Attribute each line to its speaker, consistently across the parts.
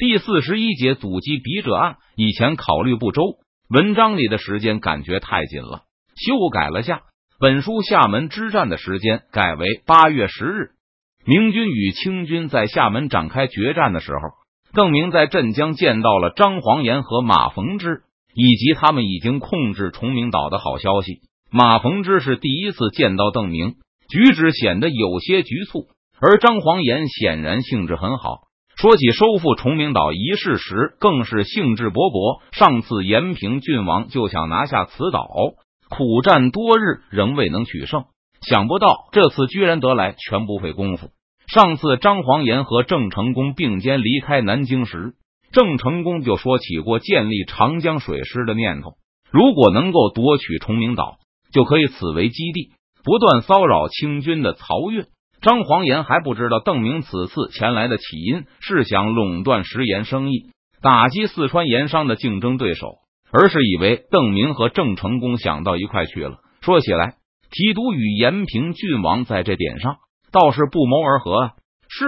Speaker 1: 第四十一节阻击笔者案，以前考虑不周，文章里的时间感觉太紧了，修改了下。本书厦门之战的时间改为八月十日。明军与清军在厦门展开决战的时候，邓明在镇江见到了张煌岩和马逢之，以及他们已经控制崇明岛的好消息。马逢之是第一次见到邓明，举止显得有些局促，而张煌岩显然兴致很好。说起收复崇明岛一事时，更是兴致勃勃。上次延平郡王就想拿下此岛。苦战多日，仍未能取胜。想不到这次居然得来全不费功夫。上次张煌岩和郑成功并肩离开南京时，郑成功就说起过建立长江水师的念头。如果能够夺取崇明岛，就可以此为基地，不断骚扰清军的漕运。张黄岩还不知道邓明此次前来的起因是想垄断食盐生意，打击四川盐商的竞争对手。而是以为邓明和郑成功想到一块去了。说起来，提督与延平郡王在这点上倒是不谋而合啊。是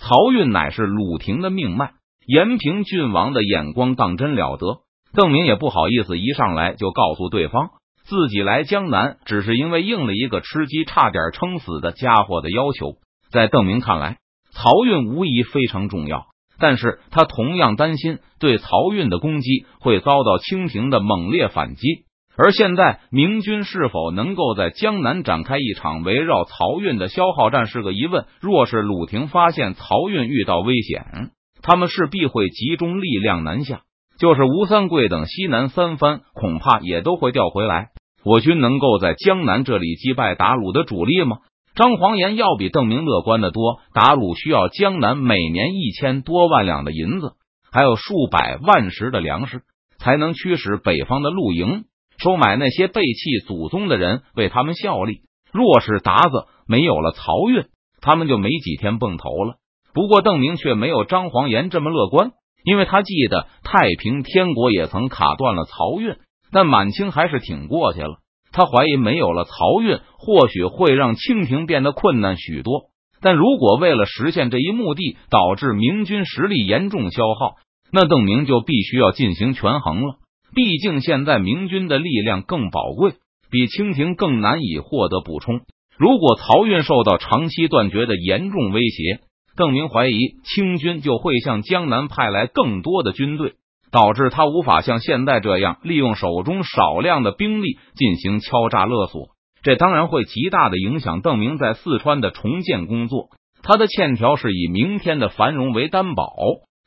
Speaker 1: 漕运乃是鲁廷的命脉，延平郡王的眼光当真了得。邓明也不好意思一上来就告诉对方自己来江南只是因为应了一个吃鸡差点撑死的家伙的要求。在邓明看来，漕运无疑非常重要。但是他同样担心对漕运的攻击会遭到清廷的猛烈反击，而现在明军是否能够在江南展开一场围绕漕运的消耗战是个疑问。若是鲁廷发现漕运遇到危险，他们势必会集中力量南下，就是吴三桂等西南三藩，恐怕也都会调回来。我军能够在江南这里击败打鲁的主力吗？张煌言要比邓明乐观的多。打鲁需要江南每年一千多万两的银子，还有数百万石的粮食，才能驱使北方的露营，收买那些背弃祖宗的人为他们效力。若是鞑子没有了漕运，他们就没几天蹦头了。不过邓明却没有张煌言这么乐观，因为他记得太平天国也曾卡断了漕运，但满清还是挺过去了。他怀疑没有了漕运，或许会让清廷变得困难许多。但如果为了实现这一目的，导致明军实力严重消耗，那邓明就必须要进行权衡了。毕竟现在明军的力量更宝贵，比清廷更难以获得补充。如果漕运受到长期断绝的严重威胁，邓明怀疑清军就会向江南派来更多的军队。导致他无法像现在这样利用手中少量的兵力进行敲诈勒索，这当然会极大的影响邓明在四川的重建工作。他的欠条是以明天的繁荣为担保，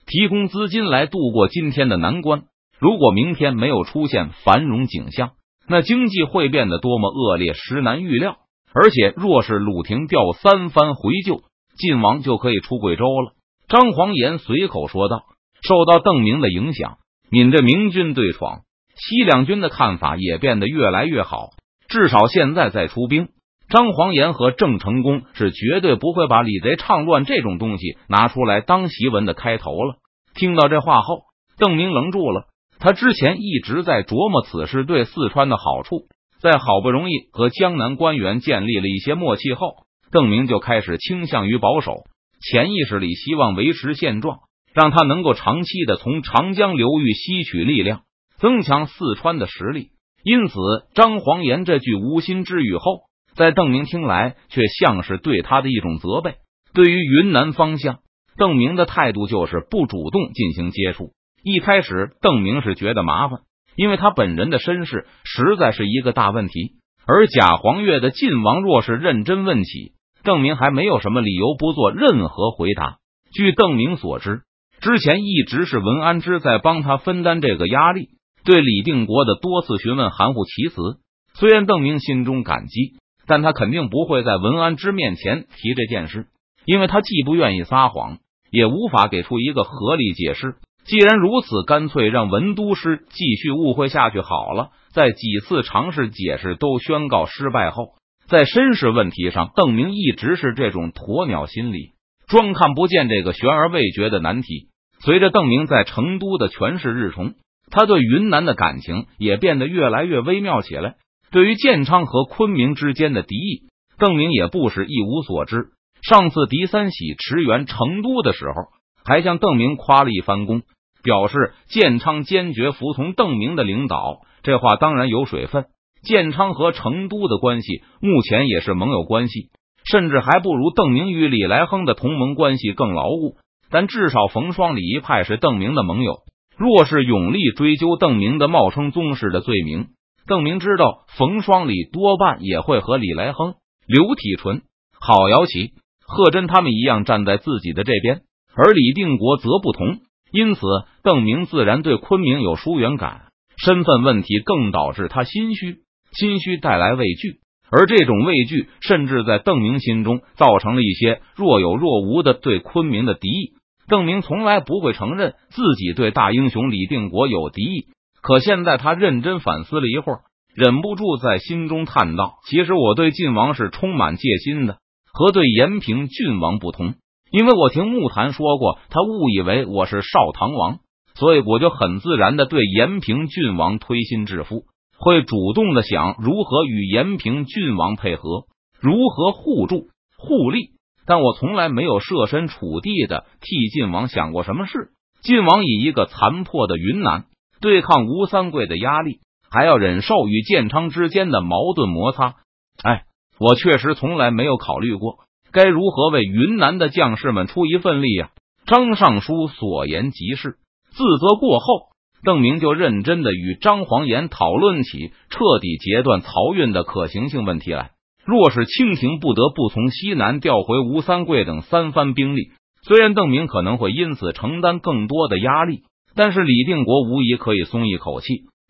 Speaker 1: 提供资金来度过今天的难关。如果明天没有出现繁荣景象，那经济会变得多么恶劣，实难预料。而且，若是鲁廷调三番回救晋王，就可以出贵州了。张煌言随口说道。受到邓明的影响，闽着明军对闯，西两军的看法也变得越来越好。至少现在再出兵，张煌言和郑成功是绝对不会把李贼唱乱这种东西拿出来当檄文的开头了。听到这话后，邓明愣住了。他之前一直在琢磨此事对四川的好处，在好不容易和江南官员建立了一些默契后，邓明就开始倾向于保守，潜意识里希望维持现状。让他能够长期的从长江流域吸取力量，增强四川的实力。因此，张煌言这句无心之语后，在邓明听来却像是对他的一种责备。对于云南方向，邓明的态度就是不主动进行接触。一开始，邓明是觉得麻烦，因为他本人的身世实在是一个大问题。而贾黄月的晋王若是认真问起，邓明还没有什么理由不做任何回答。据邓明所知。之前一直是文安之在帮他分担这个压力，对李定国的多次询问含糊其辞。虽然邓明心中感激，但他肯定不会在文安之面前提这件事，因为他既不愿意撒谎，也无法给出一个合理解释。既然如此，干脆让文都师继续误会下去好了。在几次尝试解释都宣告失败后，在身世问题上，邓明一直是这种鸵鸟心理。装看不见这个悬而未决的难题。随着邓明在成都的权势日重，他对云南的感情也变得越来越微妙起来。对于建昌和昆明之间的敌意，邓明也不是一无所知。上次狄三喜驰援成都的时候，还向邓明夸了一番功，表示建昌坚决服从邓明的领导。这话当然有水分。建昌和成都的关系目前也是盟友关系，甚至还不如邓明与李来亨的同盟关系更牢固。但至少冯双李一派是邓明的盟友。若是永历追究邓明的冒称宗室的罪名，邓明知道冯双李多半也会和李来亨、刘体纯、郝瑶琪、贺真他们一样站在自己的这边，而李定国则不同。因此，邓明自然对昆明有疏远感。身份问题更导致他心虚，心虚带来畏惧，而这种畏惧甚至在邓明心中造成了一些若有若无的对昆明的敌意。邓明从来不会承认自己对大英雄李定国有敌意，可现在他认真反思了一会儿，忍不住在心中叹道：“其实我对晋王是充满戒心的，和对延平郡王不同，因为我听木檀说过，他误以为我是少唐王，所以我就很自然的对延平郡王推心置腹，会主动的想如何与延平郡王配合，如何互助互利。”但我从来没有设身处地的替晋王想过什么事。晋王以一个残破的云南对抗吴三桂的压力，还要忍受与建昌之间的矛盾摩擦。哎，我确实从来没有考虑过该如何为云南的将士们出一份力啊！张尚书所言极是。自责过后，邓明就认真的与张黄岩讨论起彻底截断漕运的可行性问题来。若是清廷不得不从西南调回吴三桂等三番兵力，虽然邓明可能会因此承担更多的压力，但是李定国无疑可以松一口气，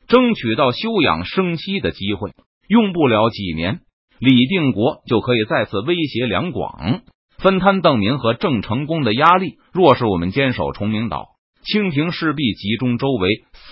Speaker 1: 争取到休养生息的机会。用不了几年，李定国就可以再次威胁两广，分摊邓明和郑成功的压力。若是我们坚守崇明岛，清廷势必集中周围四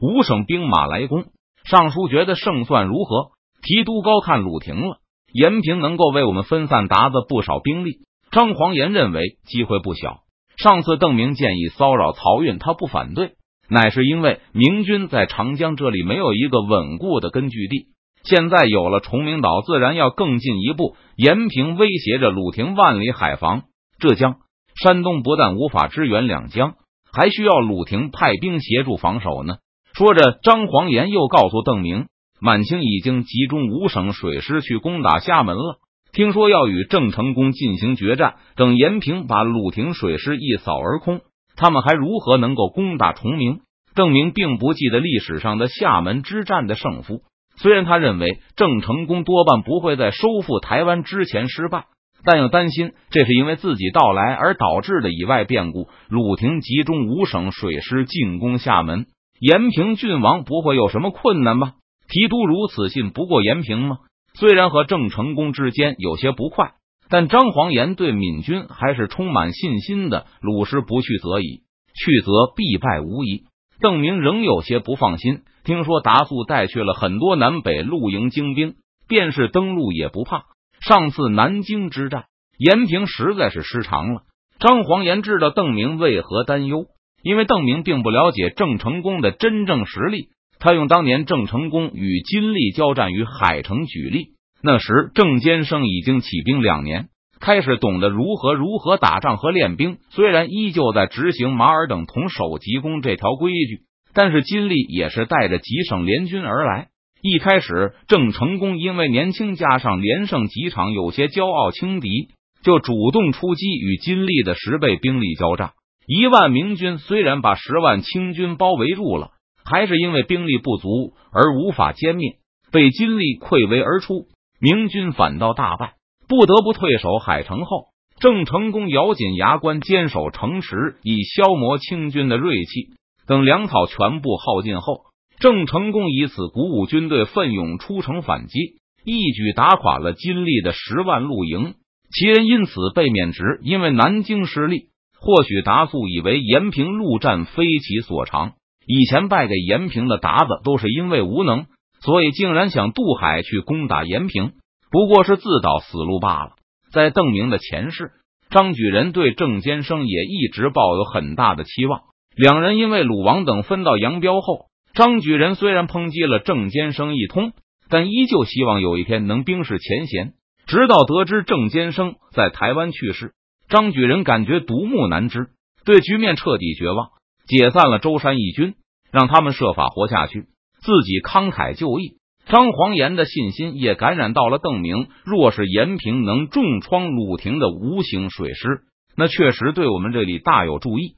Speaker 1: 五省兵马来攻。尚书觉得胜算如何？提督高看鲁廷了。延平能够为我们分散达子不少兵力，张黄岩认为机会不小。上次邓明建议骚扰漕运，他不反对，乃是因为明军在长江这里没有一个稳固的根据地。现在有了崇明岛，自然要更进一步。延平威胁着鲁廷万里海防，浙江、山东不但无法支援两江，还需要鲁廷派兵协助防守呢。说着，张黄岩又告诉邓明。满清已经集中五省水师去攻打厦门了，听说要与郑成功进行决战。等延平把鲁廷水师一扫而空，他们还如何能够攻打崇明？邓明并不记得历史上的厦门之战的胜负，虽然他认为郑成功多半不会在收复台湾之前失败，但又担心这是因为自己到来而导致的以外变故。鲁廷集中五省水师进攻厦门，延平郡王不会有什么困难吧？提督如此信不过延平吗？虽然和郑成功之间有些不快，但张黄岩对闽军还是充满信心的。鲁师不去则已，去则必败无疑。邓明仍有些不放心。听说达素带去了很多南北露营精兵，便是登陆也不怕。上次南京之战，延平实在是失常了。张黄岩知道邓明为何担忧，因为邓明并不了解郑成功的真正实力。他用当年郑成功与金立交战于海城举例，那时郑坚生已经起兵两年，开始懂得如何如何打仗和练兵。虽然依旧在执行马尔等同守急攻这条规矩，但是金立也是带着几省联军而来。一开始，郑成功因为年轻，加上连胜几场，有些骄傲轻敌，就主动出击，与金历的十倍兵力交战。一万明军虽然把十万清军包围住了。还是因为兵力不足而无法歼灭，被金历溃围而出，明军反倒大败，不得不退守海城。后郑成功咬紧牙关坚守城池，以消磨清军的锐气。等粮草全部耗尽后，郑成功以此鼓舞军队，奋勇出城反击，一举打垮了金立的十万露营，其人因此被免职。因为南京失利，或许达素以为延平陆战非其所长。以前败给延平的鞑子都是因为无能，所以竟然想渡海去攻打延平，不过是自导死路罢了。在邓明的前世，张举人对郑坚生也一直抱有很大的期望。两人因为鲁王等分道扬镳后，张举人虽然抨击了郑坚生一通，但依旧希望有一天能冰释前嫌。直到得知郑坚生在台湾去世，张举人感觉独木难支。对局面彻底绝望，解散了舟山义军，让他们设法活下去，自己慷慨就义。张黄岩的信心也感染到了邓明。若是延平能重创鲁廷的无形水师，那确实对我们这里大有助益。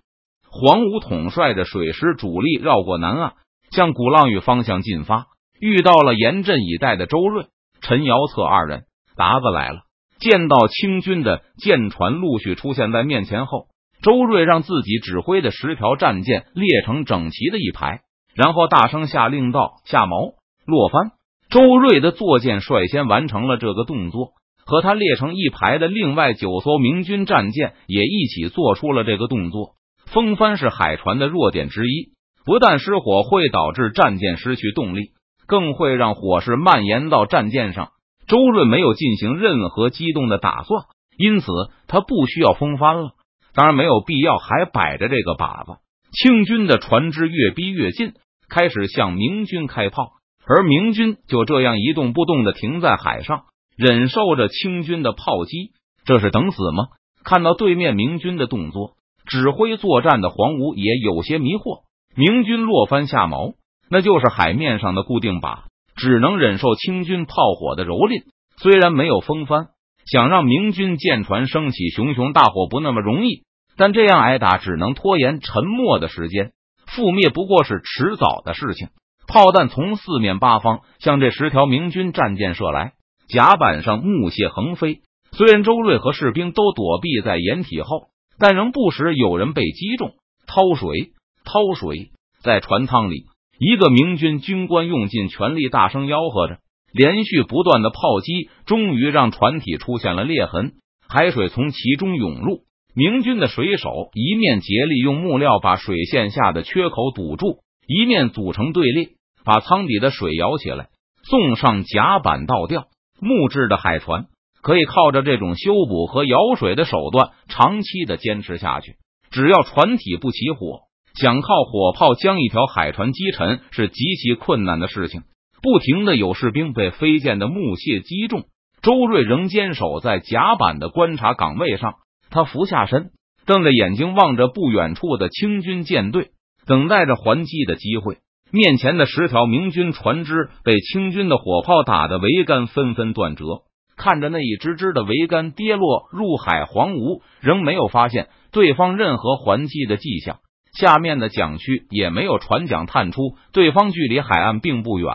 Speaker 1: 黄武统帅的水师主力绕过南岸，向鼓浪屿方向进发，遇到了严阵以待的周瑞、陈瑶策二人。达子来了，见到清军的舰船陆续出现在面前后，周瑞让自己指挥的十条战舰列成整齐的一排，然后大声下令道：“下锚，落帆。”周瑞的坐舰率先完成了这个动作，和他列成一排的另外九艘明军战舰也一起做出了这个动作。风帆是海船的弱点之一，不但失火会导致战舰失去动力，更会让火势蔓延到战舰上。周瑞没有进行任何机动的打算，因此他不需要风帆了。当然，没有必要还摆着这个靶子。清军的船只越逼越近，开始向明军开炮，而明军就这样一动不动的停在海上，忍受着清军的炮击。这是等死吗？看到对面明军的动作，指挥作战的黄吴也有些迷惑。明军落帆下锚，那就是海面上的固定靶。只能忍受清军炮火的蹂躏，虽然没有风帆，想让明军舰船升起熊熊大火不那么容易，但这样挨打只能拖延沉没的时间，覆灭不过是迟早的事情。炮弹从四面八方向这十条明军战舰射来，甲板上木屑横飞。虽然周瑞和士兵都躲避在掩体后，但仍不时有人被击中。掏水，掏水，在船舱里。一个明军军官用尽全力，大声吆喝着。连续不断的炮击，终于让船体出现了裂痕，海水从其中涌入。明军的水手一面竭力用木料把水线下的缺口堵住，一面组成队列，把舱底的水舀起来，送上甲板倒吊。木质的海船可以靠着这种修补和舀水的手段，长期的坚持下去。只要船体不起火。想靠火炮将一条海船击沉是极其困难的事情。不停的有士兵被飞溅的木屑击中。周瑞仍坚守在甲板的观察岗位上，他俯下身，瞪着眼睛望着不远处的清军舰队，等待着还击的机会。面前的十条明军船只被清军的火炮打的桅杆纷纷断折，看着那一只只的桅杆跌落入海，黄吴仍没有发现对方任何还击的迹象。下面的桨区也没有船桨探出，对方距离海岸并不远，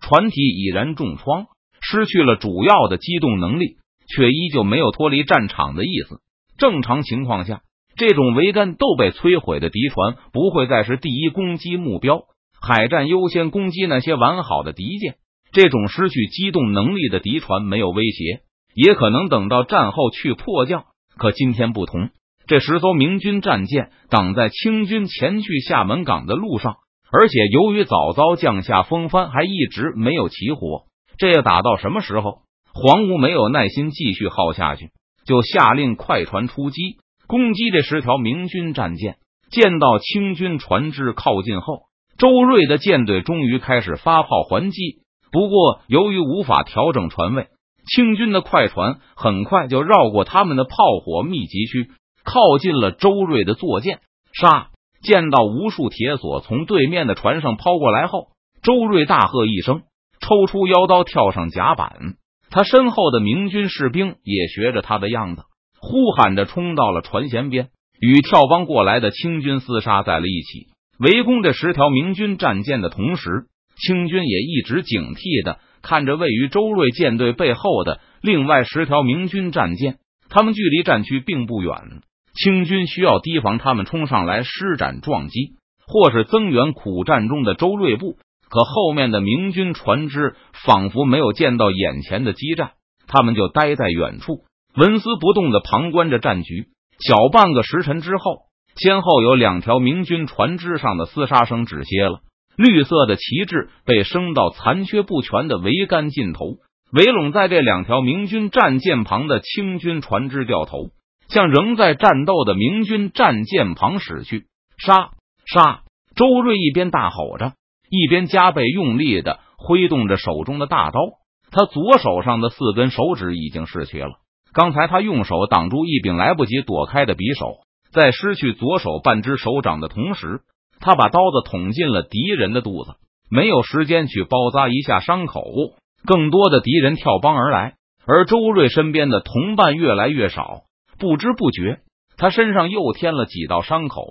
Speaker 1: 船体已然重创，失去了主要的机动能力，却依旧没有脱离战场的意思。正常情况下，这种桅杆都被摧毁的敌船不会再是第一攻击目标，海战优先攻击那些完好的敌舰。这种失去机动能力的敌船没有威胁，也可能等到战后去迫降。可今天不同。这十艘明军战舰挡在清军前去厦门港的路上，而且由于早早降下风帆，还一直没有起火。这要打到什么时候？黄吴没有耐心继续耗下去，就下令快船出击，攻击这十条明军战舰。见到清军船只靠近后，周瑞的舰队终于开始发炮还击。不过，由于无法调整船位，清军的快船很快就绕过他们的炮火密集区。靠近了周瑞的坐舰，杀！见到无数铁索从对面的船上抛过来后，周瑞大喝一声，抽出腰刀跳上甲板。他身后的明军士兵也学着他的样子，呼喊着冲到了船舷边，与跳帮过来的清军厮杀在了一起。围攻这十条明军战舰的同时，清军也一直警惕的看着位于周瑞舰队背后的另外十条明军战舰，他们距离战区并不远。清军需要提防他们冲上来施展撞击，或是增援苦战中的周瑞部。可后面的明军船只仿佛没有见到眼前的激战，他们就待在远处，纹丝不动的旁观着战局。小半个时辰之后，先后有两条明军船只上的厮杀声止歇了，绿色的旗帜被升到残缺不全的桅杆尽头，围拢在这两条明军战舰旁的清军船只掉头。向仍在战斗的明军战舰旁驶去，杀杀！周瑞一边大吼着，一边加倍用力的挥动着手中的大刀。他左手上的四根手指已经失去了。刚才他用手挡住一柄来不及躲开的匕首，在失去左手半只手掌的同时，他把刀子捅进了敌人的肚子，没有时间去包扎一下伤口。更多的敌人跳帮而来，而周瑞身边的同伴越来越少，不知不觉，他身上又添了几道伤口，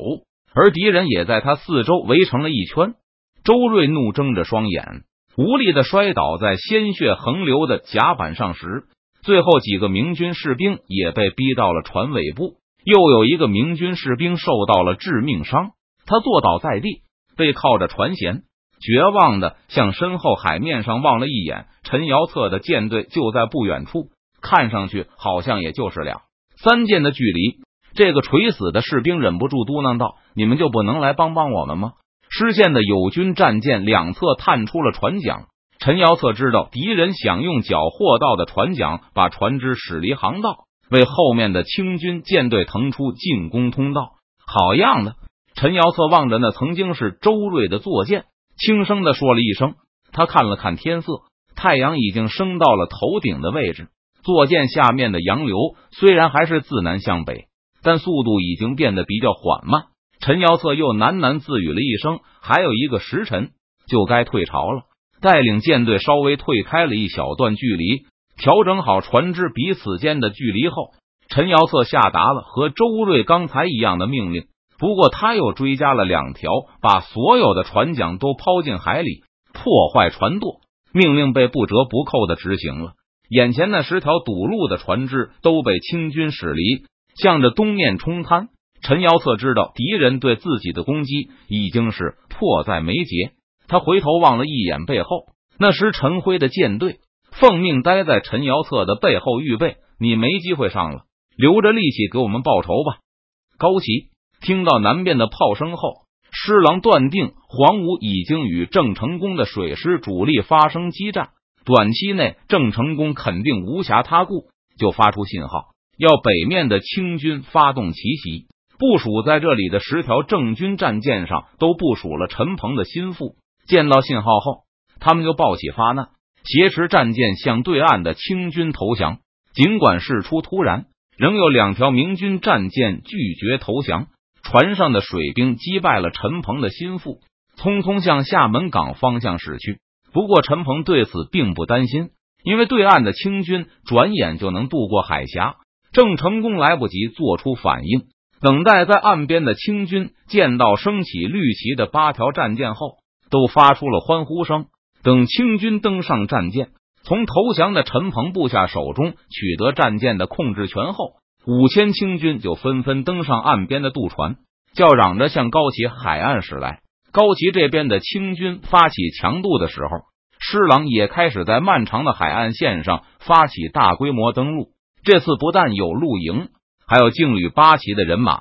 Speaker 1: 而敌人也在他四周围成了一圈。周瑞怒睁着双眼，无力的摔倒在鲜血横流的甲板上时，最后几个明军士兵也被逼到了船尾部，又有一个明军士兵受到了致命伤，他坐倒在地，背靠着船舷。绝望的向身后海面上望了一眼，陈瑶策的舰队就在不远处，看上去好像也就是两三舰的距离。这个垂死的士兵忍不住嘟囔道：“你们就不能来帮帮我们吗？”失陷的友军战舰两侧探出了船桨，陈瑶策知道敌人想用缴获到的船桨把船只驶离航道，为后面的清军舰队腾出进攻通道。好样的！陈瑶策望着那曾经是周瑞的坐舰。轻声的说了一声，他看了看天色，太阳已经升到了头顶的位置。坐舰下面的洋流虽然还是自南向北，但速度已经变得比较缓慢。陈瑶策又喃喃自语了一声：“还有一个时辰就该退潮了。”带领舰队稍微退开了一小段距离，调整好船只彼此间的距离后，陈瑶策下达了和周瑞刚才一样的命令。不过，他又追加了两条，把所有的船桨都抛进海里，破坏船舵。命令被不折不扣的执行了。眼前那十条堵路的船只都被清军驶离，向着东面冲滩。陈瑶策知道敌人对自己的攻击已经是迫在眉睫，他回头望了一眼背后，那时陈辉的舰队奉命待在陈瑶策的背后预备。你没机会上了，留着力气给我们报仇吧，高齐。听到南边的炮声后，施琅断定黄武已经与郑成功的水师主力发生激战，短期内郑成功肯定无暇他顾，就发出信号，要北面的清军发动奇袭。部署在这里的十条郑军战舰上都部署了陈鹏的心腹，见到信号后，他们就抱起发难，挟持战舰向对岸的清军投降。尽管事出突然，仍有两条明军战舰拒绝投降。船上的水兵击败了陈鹏的心腹，匆匆向厦门港方向驶去。不过陈鹏对此并不担心，因为对岸的清军转眼就能渡过海峡，郑成功来不及做出反应。等待在岸边的清军见到升起绿旗的八条战舰后，都发出了欢呼声。等清军登上战舰，从投降的陈鹏部下手中取得战舰的控制权后。五千清军就纷纷登上岸边的渡船，叫嚷着向高崎海岸驶来。高齐这边的清军发起强渡的时候，施琅也开始在漫长的海岸线上发起大规模登陆。这次不但有露营，还有劲旅八旗的人马，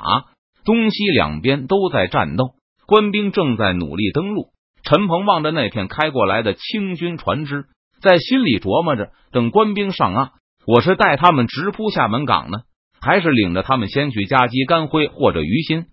Speaker 1: 东西两边都在战斗，官兵正在努力登陆。陈鹏望着那片开过来的清军船只，在心里琢磨着：等官兵上岸，我是带他们直扑厦门港呢。还是领着他们先去夹击甘辉或者于心。